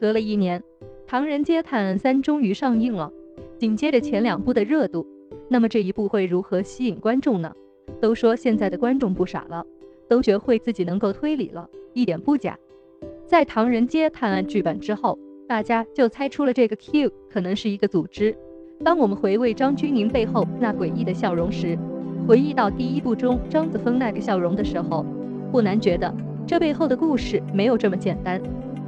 隔了一年，《唐人街探案三》终于上映了，紧接着前两部的热度，那么这一部会如何吸引观众呢？都说现在的观众不傻了，都学会自己能够推理了，一点不假。在《唐人街探案》剧本之后，大家就猜出了这个 Q 可能是一个组织。当我们回味张钧甯背后那诡异的笑容时，回忆到第一部中张子枫那个笑容的时候，不难觉得这背后的故事没有这么简单。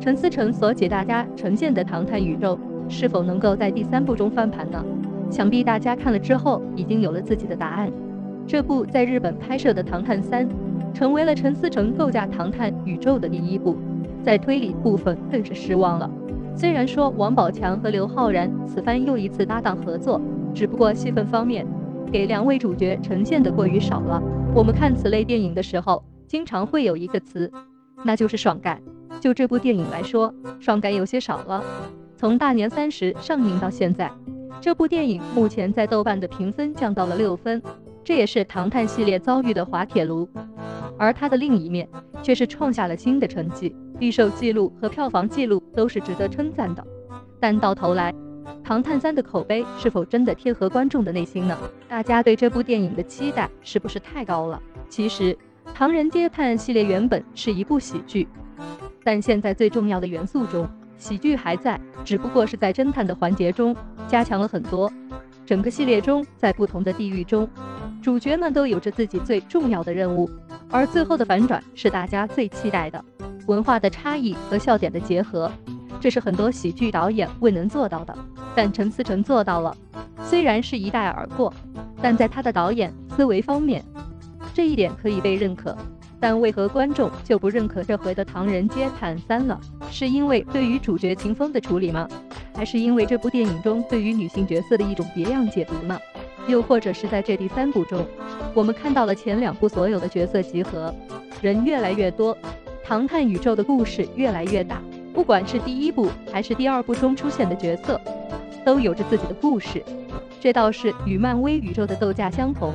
陈思诚所给大家呈现的唐探宇宙，是否能够在第三部中翻盘呢？想必大家看了之后已经有了自己的答案。这部在日本拍摄的《唐探三》，成为了陈思诚构架唐探宇宙的第一部，在推理部分更是失望了。虽然说王宝强和刘昊然此番又一次搭档合作，只不过戏份方面，给两位主角呈现的过于少了。我们看此类电影的时候，经常会有一个词，那就是爽感。就这部电影来说，爽感有些少了。从大年三十上映到现在，这部电影目前在豆瓣的评分降到了六分，这也是唐探系列遭遇的滑铁卢。而它的另一面，却是创下了新的成绩。预售记录和票房记录都是值得称赞的，但到头来，《唐探三》的口碑是否真的贴合观众的内心呢？大家对这部电影的期待是不是太高了？其实，《唐人街探案》系列原本是一部喜剧，但现在最重要的元素中，喜剧还在，只不过是在侦探的环节中加强了很多。整个系列中，在不同的地域中，主角们都有着自己最重要的任务，而最后的反转是大家最期待的。文化的差异和笑点的结合，这是很多喜剧导演未能做到的，但陈思诚做到了。虽然是一带而过，但在他的导演思维方面，这一点可以被认可。但为何观众就不认可这回的《唐人街探三》了？是因为对于主角秦风的处理吗？还是因为这部电影中对于女性角色的一种别样解读呢？又或者是在这第三部中，我们看到了前两部所有的角色集合，人越来越多。唐探宇宙的故事越来越大，不管是第一部还是第二部中出现的角色，都有着自己的故事。这倒是与漫威宇宙的斗架相同。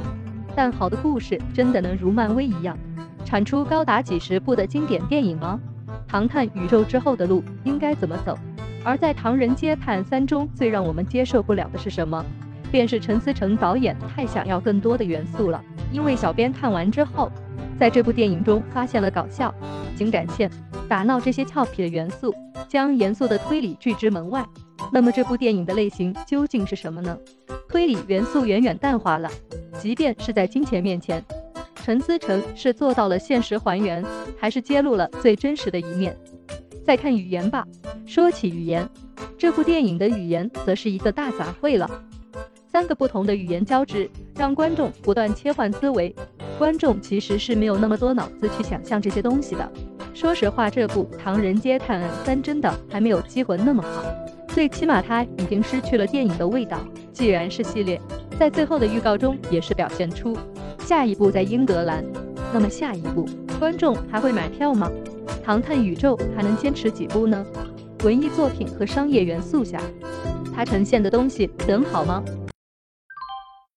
但好的故事真的能如漫威一样，产出高达几十部的经典电影吗？唐探宇宙之后的路应该怎么走？而在《唐人街探三》中，最让我们接受不了的是什么？便是陈思诚导演太想要更多的元素了。因为小编看完之后，在这部电影中发现了搞笑。情感线、打闹这些俏皮的元素，将严肃的推理拒之门外。那么这部电影的类型究竟是什么呢？推理元素远远淡化了，即便是在金钱面前，陈思诚是做到了现实还原，还是揭露了最真实的一面？再看语言吧。说起语言，这部电影的语言则是一个大杂烩了。三个不同的语言交织，让观众不断切换思维。观众其实是没有那么多脑子去想象这些东西的。说实话，这部《唐人街探案三》真的还没有《机魂》那么好，最起码它已经失去了电影的味道。既然是系列，在最后的预告中也是表现出下一步在英格兰。那么下一步，观众还会买票吗？唐探宇宙还能坚持几部呢？文艺作品和商业元素下，它呈现的东西能好吗？